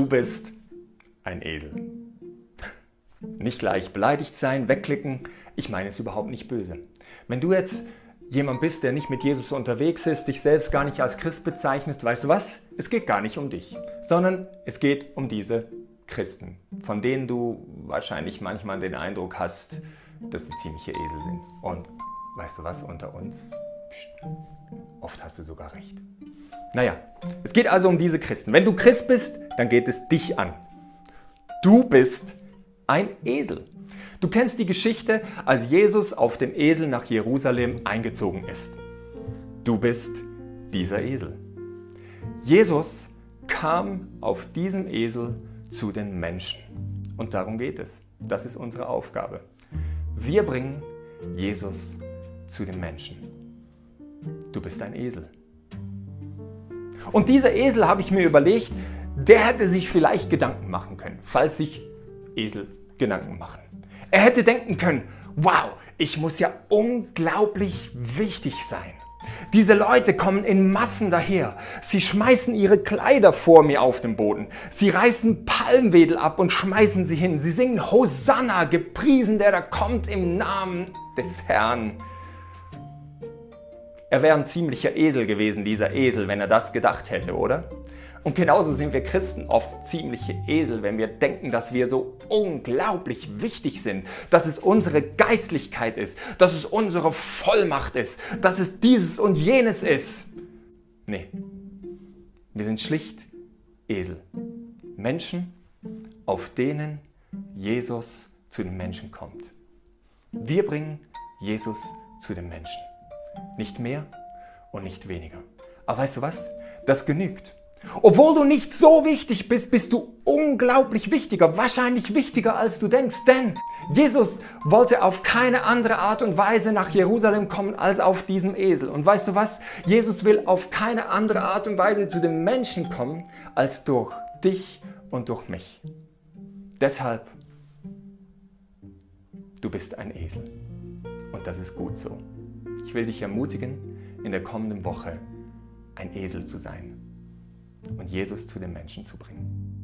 bist ein Esel. Nicht gleich beleidigt sein, wegklicken. Ich meine es überhaupt nicht böse. Wenn du jetzt jemand bist, der nicht mit Jesus unterwegs ist, dich selbst gar nicht als Christ bezeichnest, weißt du was? Es geht gar nicht um dich, sondern es geht um diese Christen, von denen du wahrscheinlich manchmal den Eindruck hast, dass sie ziemliche Esel sind. Und weißt du was, unter uns? Psst, oft hast du sogar recht. Naja, es geht also um diese Christen. Wenn du Christ bist, dann geht es dich an. Du bist ein Esel. Du kennst die Geschichte, als Jesus auf dem Esel nach Jerusalem eingezogen ist. Du bist dieser Esel. Jesus kam auf diesem Esel zu den Menschen. Und darum geht es. Das ist unsere Aufgabe. Wir bringen Jesus zu den Menschen. Du bist ein Esel. Und dieser Esel habe ich mir überlegt, der hätte sich vielleicht Gedanken machen können, falls sich Esel Gedanken machen. Er hätte denken können, wow, ich muss ja unglaublich wichtig sein. Diese Leute kommen in Massen daher. Sie schmeißen ihre Kleider vor mir auf den Boden. Sie reißen Palmwedel ab und schmeißen sie hin. Sie singen Hosanna, gepriesen der da kommt im Namen des Herrn. Er wäre ein ziemlicher Esel gewesen, dieser Esel, wenn er das gedacht hätte, oder? Und genauso sind wir Christen oft ziemliche Esel, wenn wir denken, dass wir so unglaublich wichtig sind, dass es unsere Geistlichkeit ist, dass es unsere Vollmacht ist, dass es dieses und jenes ist. Nee, wir sind schlicht Esel. Menschen, auf denen Jesus zu den Menschen kommt. Wir bringen Jesus zu den Menschen. Nicht mehr und nicht weniger. Aber weißt du was? Das genügt. Obwohl du nicht so wichtig bist, bist du unglaublich wichtiger, wahrscheinlich wichtiger als du denkst. Denn Jesus wollte auf keine andere Art und Weise nach Jerusalem kommen als auf diesem Esel. Und weißt du was? Jesus will auf keine andere Art und Weise zu den Menschen kommen als durch dich und durch mich. Deshalb, du bist ein Esel. Und das ist gut so. Ich will dich ermutigen, in der kommenden Woche ein Esel zu sein und Jesus zu den Menschen zu bringen.